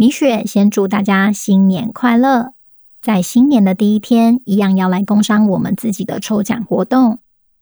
米雪先祝大家新年快乐！在新年的第一天，一样要来工商我们自己的抽奖活动。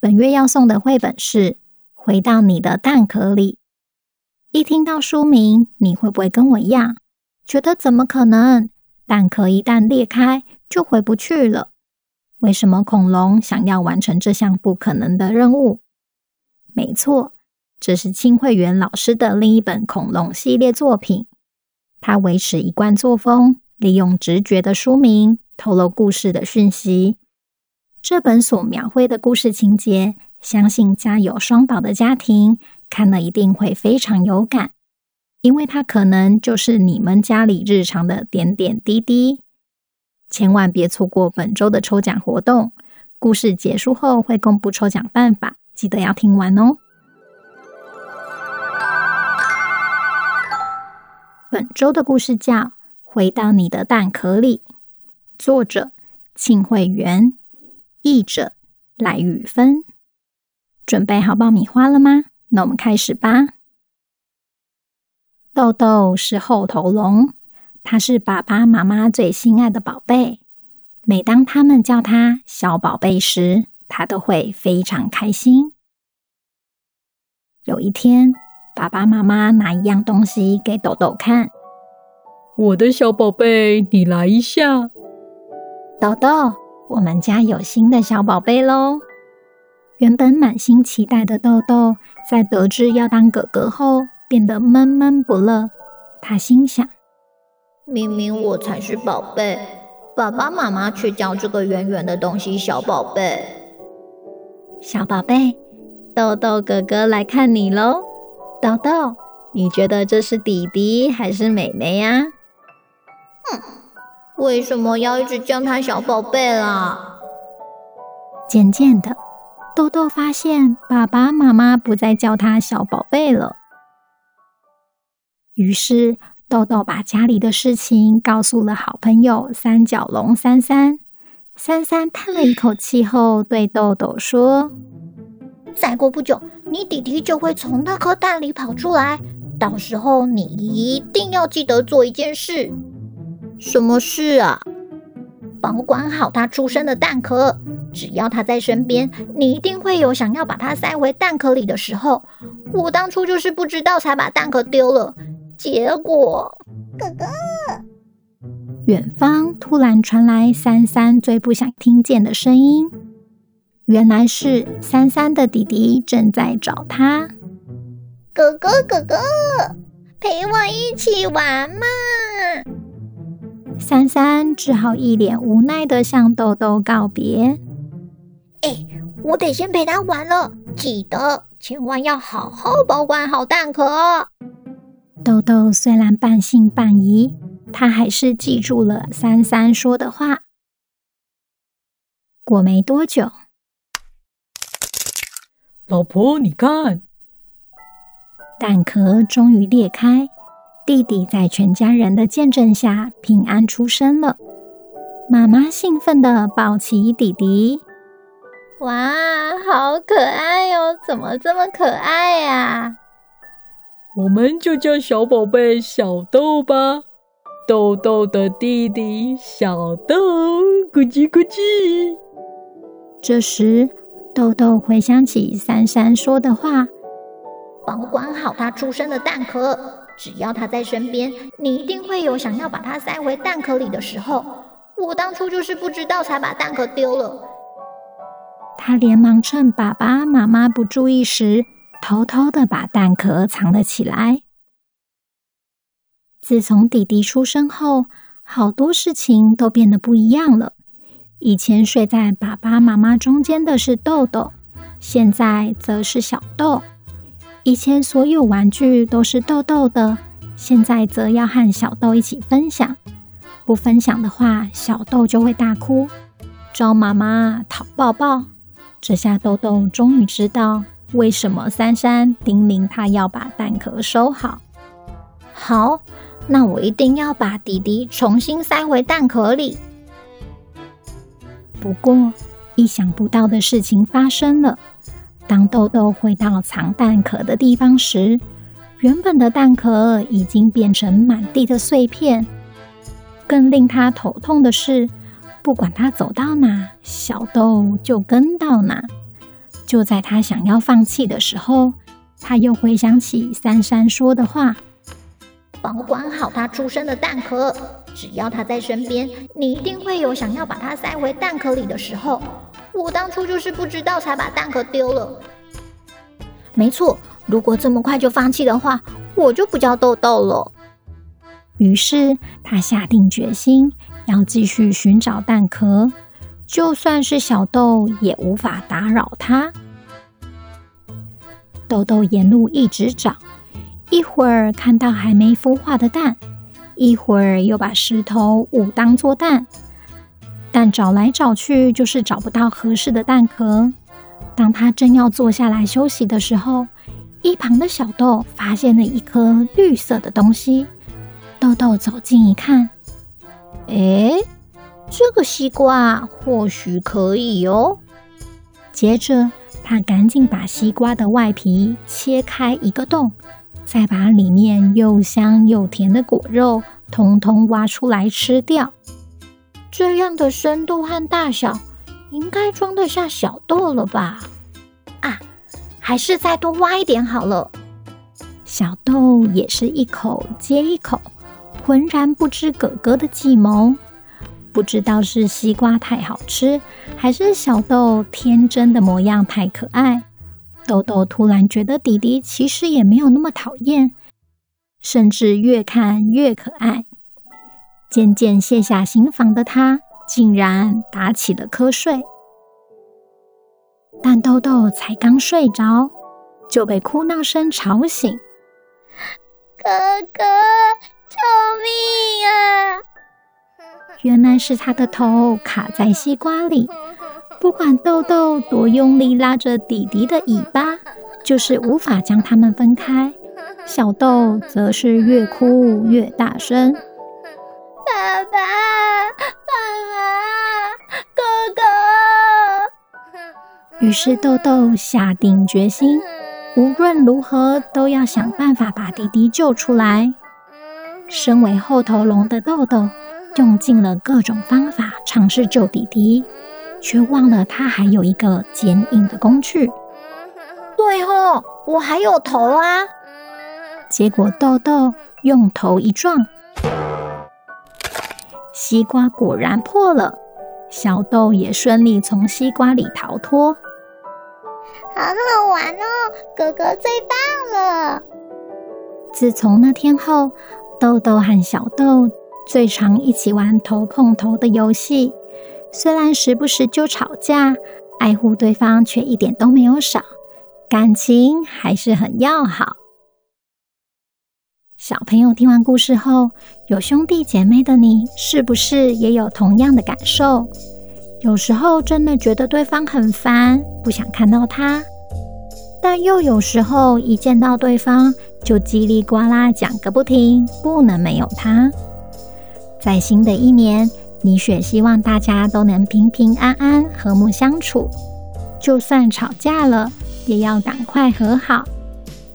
本月要送的绘本是《回到你的蛋壳里》。一听到书名，你会不会跟我一样，觉得怎么可能？蛋壳一旦裂开，就回不去了。为什么恐龙想要完成这项不可能的任务？没错，这是清慧园老师的另一本恐龙系列作品。他维持一贯作风，利用直觉的书名透露故事的讯息。这本所描绘的故事情节，相信家有双宝的家庭看了一定会非常有感，因为它可能就是你们家里日常的点点滴滴。千万别错过本周的抽奖活动，故事结束后会公布抽奖办法，记得要听完哦。本周的故事叫《回到你的蛋壳里》，作者庆慧媛，译者赖宇芬。准备好爆米花了吗？那我们开始吧。豆豆是后头龙，它是爸爸妈妈最心爱的宝贝。每当他们叫它小宝贝时，它都会非常开心。有一天，爸爸妈妈拿一样东西给豆豆看，我的小宝贝，你来一下。豆豆，我们家有新的小宝贝喽！原本满心期待的豆豆，在得知要当哥哥后，变得闷闷不乐。他心想：明明我才是宝贝，爸爸妈妈却叫这个圆圆的东西小宝贝。小宝贝，豆豆哥哥来看你喽！豆豆，你觉得这是弟弟还是妹妹呀？哼，为什么要一直叫他小宝贝啦？渐渐的，豆豆发现爸爸妈妈不再叫他小宝贝了。于是，豆豆把家里的事情告诉了好朋友三角龙三三。三三叹了一口气后，对豆豆说。再过不久，你弟弟就会从那颗蛋里跑出来。到时候，你一定要记得做一件事。什么事啊？保管好他出生的蛋壳。只要他在身边，你一定会有想要把他塞回蛋壳里的时候。我当初就是不知道，才把蛋壳丢了。结果，哥哥，远方突然传来三三最不想听见的声音。原来是三三的弟弟正在找他。哥哥，哥哥，陪我一起玩嘛！三三只好一脸无奈的向豆豆告别。哎，我得先陪他玩了，记得千万要好好保管好蛋壳。豆豆虽然半信半疑，他还是记住了三三说的话。过没多久。老婆，你看，蛋壳终于裂开，弟弟在全家人的见证下平安出生了。妈妈兴奋地抱起弟弟，哇，好可爱哟！怎么这么可爱呀？我们就叫小宝贝小豆吧，豆豆的弟弟小豆，咕叽咕叽。这时。豆豆回想起珊珊说的话：“保管好他出生的蛋壳，只要他在身边，你一定会有想要把它塞回蛋壳里的时候。我当初就是不知道，才把蛋壳丢了。他连忙趁爸爸妈妈不注意时，偷偷的把蛋壳藏了起来。自从弟弟出生后，好多事情都变得不一样了。以前睡在爸爸妈妈中间的是豆豆，现在则是小豆。以前所有玩具都是豆豆的，现在则要和小豆一起分享。不分享的话，小豆就会大哭，找妈妈讨抱抱。这下豆豆终于知道为什么珊珊叮咛他要把蛋壳收好。好，那我一定要把弟弟重新塞回蛋壳里。不过，意想不到的事情发生了。当豆豆回到藏蛋壳的地方时，原本的蛋壳已经变成满地的碎片。更令他头痛的是，不管他走到哪，小豆就跟到哪。就在他想要放弃的时候，他又回想起珊珊说的话：“保管好他出生的蛋壳，只要他在身边，你一定会有想要把它塞回蛋壳里的时候。”我当初就是不知道，才把蛋壳丢了。没错，如果这么快就放弃的话，我就不叫豆豆了。于是他下定决心要继续寻找蛋壳，就算是小豆也无法打扰他。豆豆沿路一直找，一会儿看到还没孵化的蛋，一会儿又把石头误当作蛋。但找来找去，就是找不到合适的蛋壳。当他正要坐下来休息的时候，一旁的小豆发现了一颗绿色的东西。豆豆走近一看，诶，这个西瓜或许可以哦。接着，他赶紧把西瓜的外皮切开一个洞，再把里面又香又甜的果肉通通挖出来吃掉。这样的深度和大小，应该装得下小豆了吧？啊，还是再多挖一点好了。小豆也是一口接一口，浑然不知哥哥的计谋。不知道是西瓜太好吃，还是小豆天真的模样太可爱。豆豆突然觉得弟弟其实也没有那么讨厌，甚至越看越可爱。渐渐卸下心防的他，竟然打起了瞌睡。但豆豆才刚睡着，就被哭闹声吵醒。哥哥，救命啊！原来是他的头卡在西瓜里，不管豆豆多用力拉着弟弟的尾巴，就是无法将他们分开。小豆则是越哭越大声。爸爸，妈妈，哥哥。于是豆豆下定决心，无论如何都要想办法把弟弟救出来。身为后头龙的豆豆，用尽了各种方法尝试救弟弟，却忘了他还有一个剪影的工具。对哦，我还有头啊！结果豆豆用头一撞。西瓜果然破了，小豆也顺利从西瓜里逃脱。好好玩哦，哥哥最棒了！自从那天后，豆豆和小豆最常一起玩头碰头的游戏。虽然时不时就吵架，爱护对方却一点都没有少，感情还是很要好。小朋友听完故事后，有兄弟姐妹的你，是不是也有同样的感受？有时候真的觉得对方很烦，不想看到他；但又有时候一见到对方，就叽里呱啦讲个不停，不能没有他。在新的一年，米雪希望大家都能平平安安、和睦相处，就算吵架了，也要赶快和好。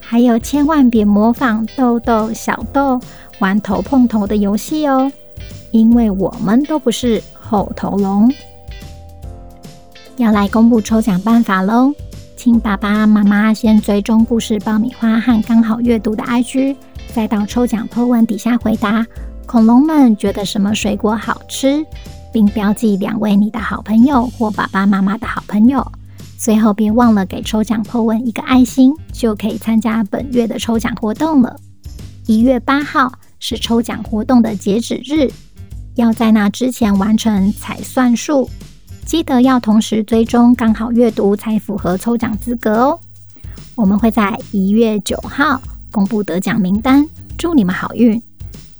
还有，千万别模仿豆豆、小豆玩头碰头的游戏哦，因为我们都不是后头龙。要来公布抽奖办法喽，请爸爸妈妈先追踪故事爆米花和刚好阅读的 IG，再到抽奖 po 文底下回答恐龙们觉得什么水果好吃，并标记两位你的好朋友或爸爸妈妈的好朋友。最后别忘了给抽奖破文一个爱心，就可以参加本月的抽奖活动了。一月八号是抽奖活动的截止日，要在那之前完成才算数。记得要同时追踪刚好阅读才符合抽奖资格哦。我们会在一月九号公布得奖名单，祝你们好运。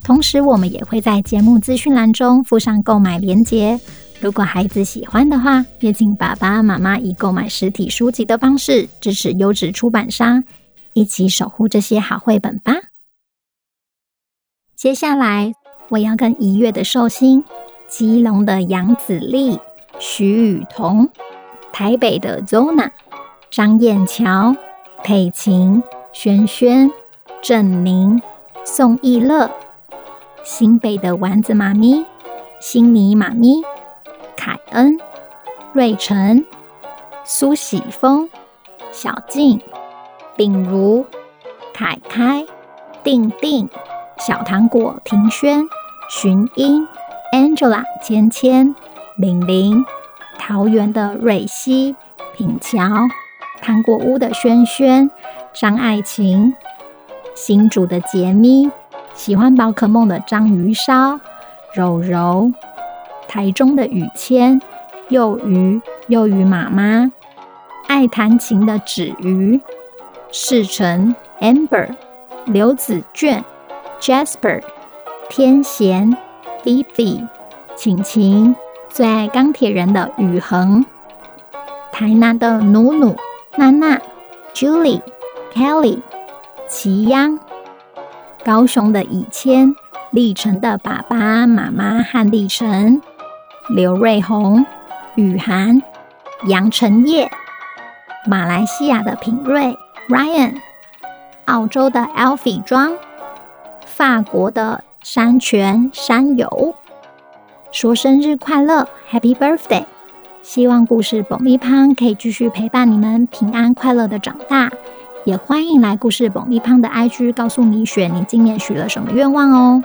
同时，我们也会在节目资讯栏中附上购买链接。如果孩子喜欢的话，也请爸爸妈妈以购买实体书籍的方式支持优质出版商，一起守护这些好绘本吧。接下来，我要跟一月的寿星、基隆的杨子丽。徐雨桐、台北的 Zona、张燕乔、佩琴、轩轩、郑宁、宋逸乐、新北的丸子妈咪、心妮妈咪、凯恩、瑞晨、苏喜峰、小静、秉如、凯凯、定定、小糖果、庭轩、寻英、Angela、芊芊。玲玲，桃园的瑞希、品乔，糖果屋的轩轩，张爱琴，新竹的杰咪，喜欢宝可梦的章鱼烧，柔柔，台中的雨谦，幼鱼，幼鱼妈妈，爱弹琴的芷瑜，世成，Amber，刘子卷，Jasper，天贤，Vivi，晴晴。最爱钢铁人的宇恒，台南的努努、娜娜、Julie、Kelly、齐央，高雄的以谦，立成的爸爸妈妈和立成，刘瑞红、雨涵、杨晨烨，马来西亚的品瑞、Ryan，澳洲的 Alfie 庄，法国的山泉山友。说生日快乐，Happy Birthday！希望故事爆米花可以继续陪伴你们平安快乐的长大。也欢迎来故事爆米花的 IG 告诉米雪你今年许了什么愿望哦。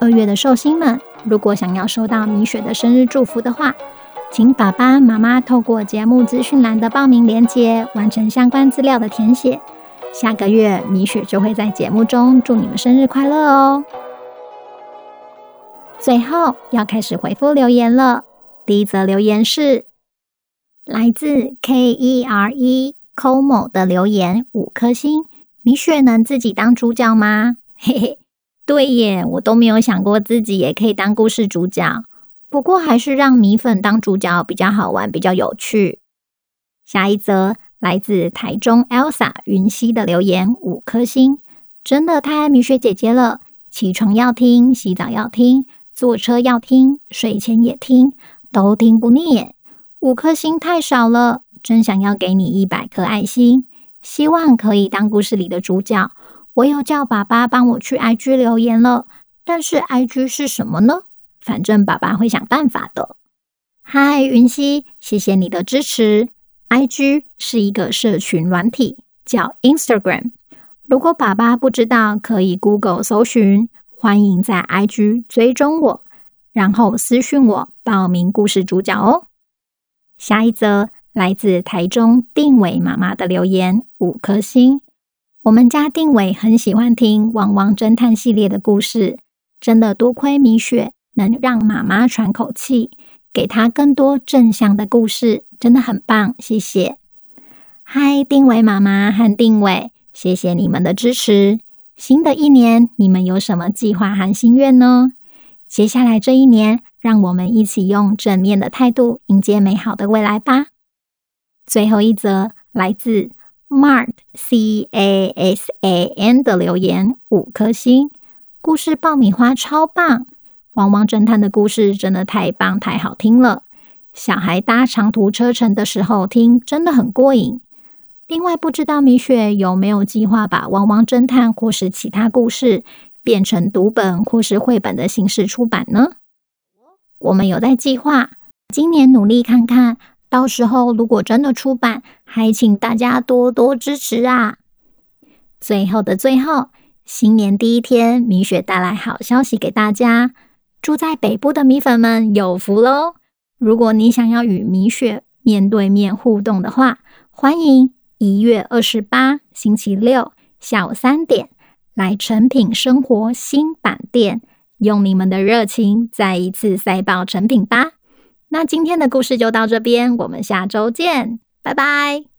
二月的寿星们，如果想要收到米雪的生日祝福的话，请爸爸妈妈透过节目资讯栏的报名链接完成相关资料的填写。下个月米雪就会在节目中祝你们生日快乐哦。最后要开始回复留言了。第一则留言是来自 K E R E Como 的留言，五颗星。米雪能自己当主角吗？嘿嘿，对耶，我都没有想过自己也可以当故事主角。不过还是让米粉当主角比较好玩，比较有趣。下一则来自台中 Elsa 云溪的留言，五颗星。真的太爱米雪姐姐了，起床要听，洗澡要听。坐车要听，睡前也听，都听不腻。五颗星太少了，真想要给你一百颗爱心。希望可以当故事里的主角。我有叫爸爸帮我去 IG 留言了，但是 IG 是什么呢？反正爸爸会想办法的。嗨，云溪，谢谢你的支持。IG 是一个社群软体，叫 Instagram。如果爸爸不知道，可以 Google 搜寻。欢迎在 IG 追踪我，然后私讯我报名故事主角哦。下一则来自台中定伟妈妈的留言，五颗星。我们家定伟很喜欢听《汪汪侦探》系列的故事，真的多亏米雪能让妈妈喘口气，给她更多正向的故事，真的很棒，谢谢。嗨，定伟妈妈和定伟，谢谢你们的支持。新的一年，你们有什么计划和心愿呢？接下来这一年，让我们一起用正面的态度迎接美好的未来吧。最后一则来自 Mart C A S A N 的留言，五颗星。故事爆米花超棒，汪汪侦探的故事真的太棒太好听了。小孩搭长途车程的时候听，真的很过瘾。另外，不知道米雪有没有计划把《汪汪侦探》或是其他故事变成读本或是绘本的形式出版呢？我们有在计划，今年努力看看，到时候如果真的出版，还请大家多多支持啊！最后的最后，新年第一天，米雪带来好消息给大家。住在北部的米粉们有福喽！如果你想要与米雪面对面互动的话，欢迎一月二十八星期六下午三点来成品生活新板店，用你们的热情再一次塞爆成品吧！那今天的故事就到这边，我们下周见，拜拜。